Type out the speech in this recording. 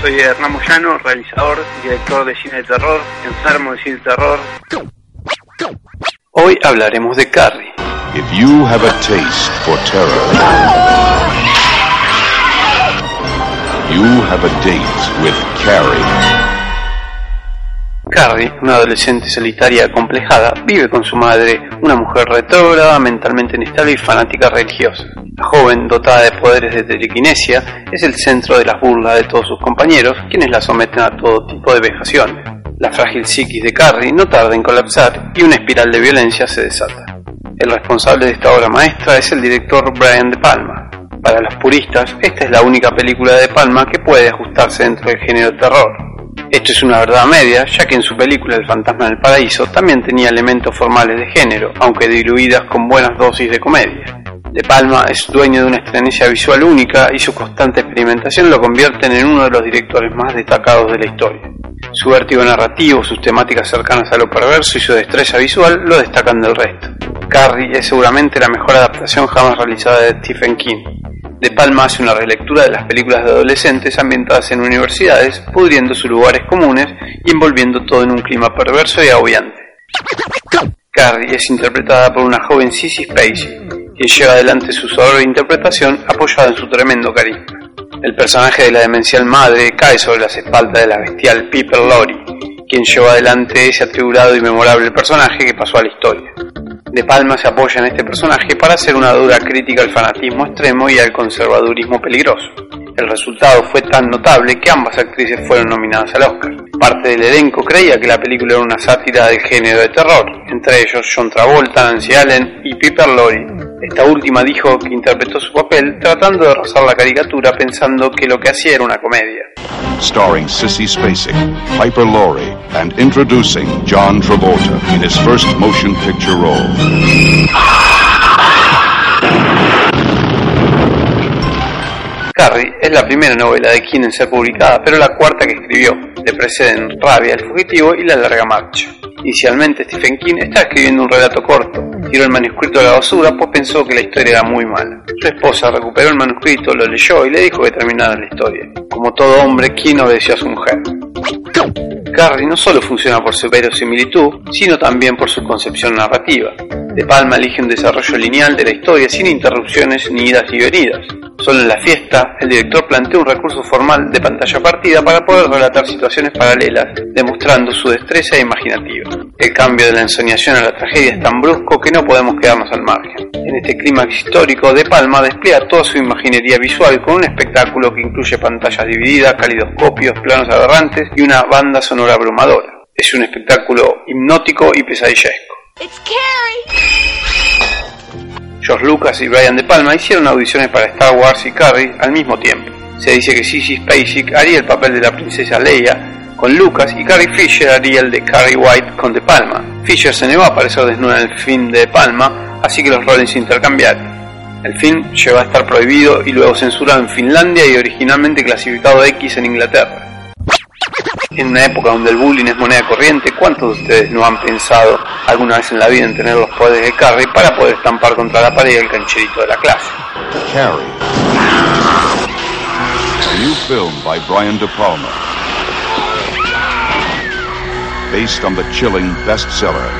Soy Hernán Moyano, realizador, director de cine de terror, enfermo de cine de terror. Hoy hablaremos de Carrie. If you have a taste for terror, you have a date with Carrie. Carrie, una adolescente solitaria acomplejada, vive con su madre, una mujer retrógrada, mentalmente inestable y fanática religiosa. La joven, dotada de poderes de telequinesia, es el centro de las burlas de todos sus compañeros, quienes la someten a todo tipo de vejaciones. La frágil psiquis de Carrie no tarda en colapsar y una espiral de violencia se desata. El responsable de esta obra maestra es el director Brian De Palma. Para los puristas, esta es la única película de Palma que puede ajustarse dentro del género terror. Esto es una verdad media, ya que en su película El fantasma del paraíso también tenía elementos formales de género, aunque diluidas con buenas dosis de comedia. De Palma es dueño de una extrañeza visual única y su constante experimentación lo convierten en uno de los directores más destacados de la historia. Su vértigo narrativo, sus temáticas cercanas a lo perverso y su destreza visual lo destacan del resto. Carrie es seguramente la mejor adaptación jamás realizada de Stephen King. De Palma hace una relectura de las películas de adolescentes ambientadas en universidades, pudriendo sus lugares comunes y envolviendo todo en un clima perverso y agobiante. Carrie es interpretada por una joven Sissy Spacey, quien lleva adelante su suave interpretación apoyada en su tremendo carisma. El personaje de la demencial madre cae sobre las espaldas de la bestial Piper Laurie, quien lleva adelante ese atribulado y memorable personaje que pasó a la historia. De Palma se apoya en este personaje para hacer una dura crítica al fanatismo extremo y al conservadurismo peligroso. El resultado fue tan notable que ambas actrices fueron nominadas al Oscar. Parte del elenco creía que la película era una sátira del género de terror, entre ellos John Travolta, Nancy Allen y Piper Laurie. Esta última dijo que interpretó su papel tratando de rozar la caricatura pensando que lo que hacía era una comedia. Starring Sissy Spacek, Piper Laurie, and introducing John Travolta in his first motion picture role. Carrie es la primera novela de King en ser publicada, pero la cuarta que escribió. Le preceden Rabia, el fugitivo y La larga marcha. Inicialmente Stephen King estaba escribiendo un relato corto, tiró el manuscrito a la basura pues pensó que la historia era muy mala. Su esposa recuperó el manuscrito, lo leyó y le dijo que terminara la historia. Como todo hombre, King obedeció a su mujer. Carrie no solo funciona por su verosimilitud, sino también por su concepción narrativa. De Palma elige un desarrollo lineal de la historia sin interrupciones ni idas y venidas. Solo en la fiesta, el director plantea un recurso formal de pantalla partida para poder relatar situaciones paralelas, demostrando su destreza imaginativa. El cambio de la ensoñación a la tragedia es tan brusco que no podemos quedarnos al margen. En este clímax histórico, De Palma despliega toda su imaginería visual con un espectáculo que incluye pantallas divididas, calidoscopios, planos aberrantes y una banda sonora abrumadora. Es un espectáculo hipnótico y pesadillesco. George Lucas y Brian De Palma hicieron audiciones para Star Wars y Carrie al mismo tiempo. Se dice que Sissy Spacek haría el papel de la princesa Leia con Lucas y Carrie Fisher haría el de Carrie White con De Palma. Fisher se negó a aparecer desnuda en el film de De Palma, así que los roles se intercambiaron. El film llegó a estar prohibido y luego censurado en Finlandia y originalmente clasificado X en Inglaterra. En una época donde el bullying es moneda corriente, ¿cuántos de ustedes no han pensado alguna vez en la vida en tener los poderes de Carrie para poder estampar contra la pared el cancherito de la clase? Carrie. New film by Brian De Palma. Based on the chilling bestseller,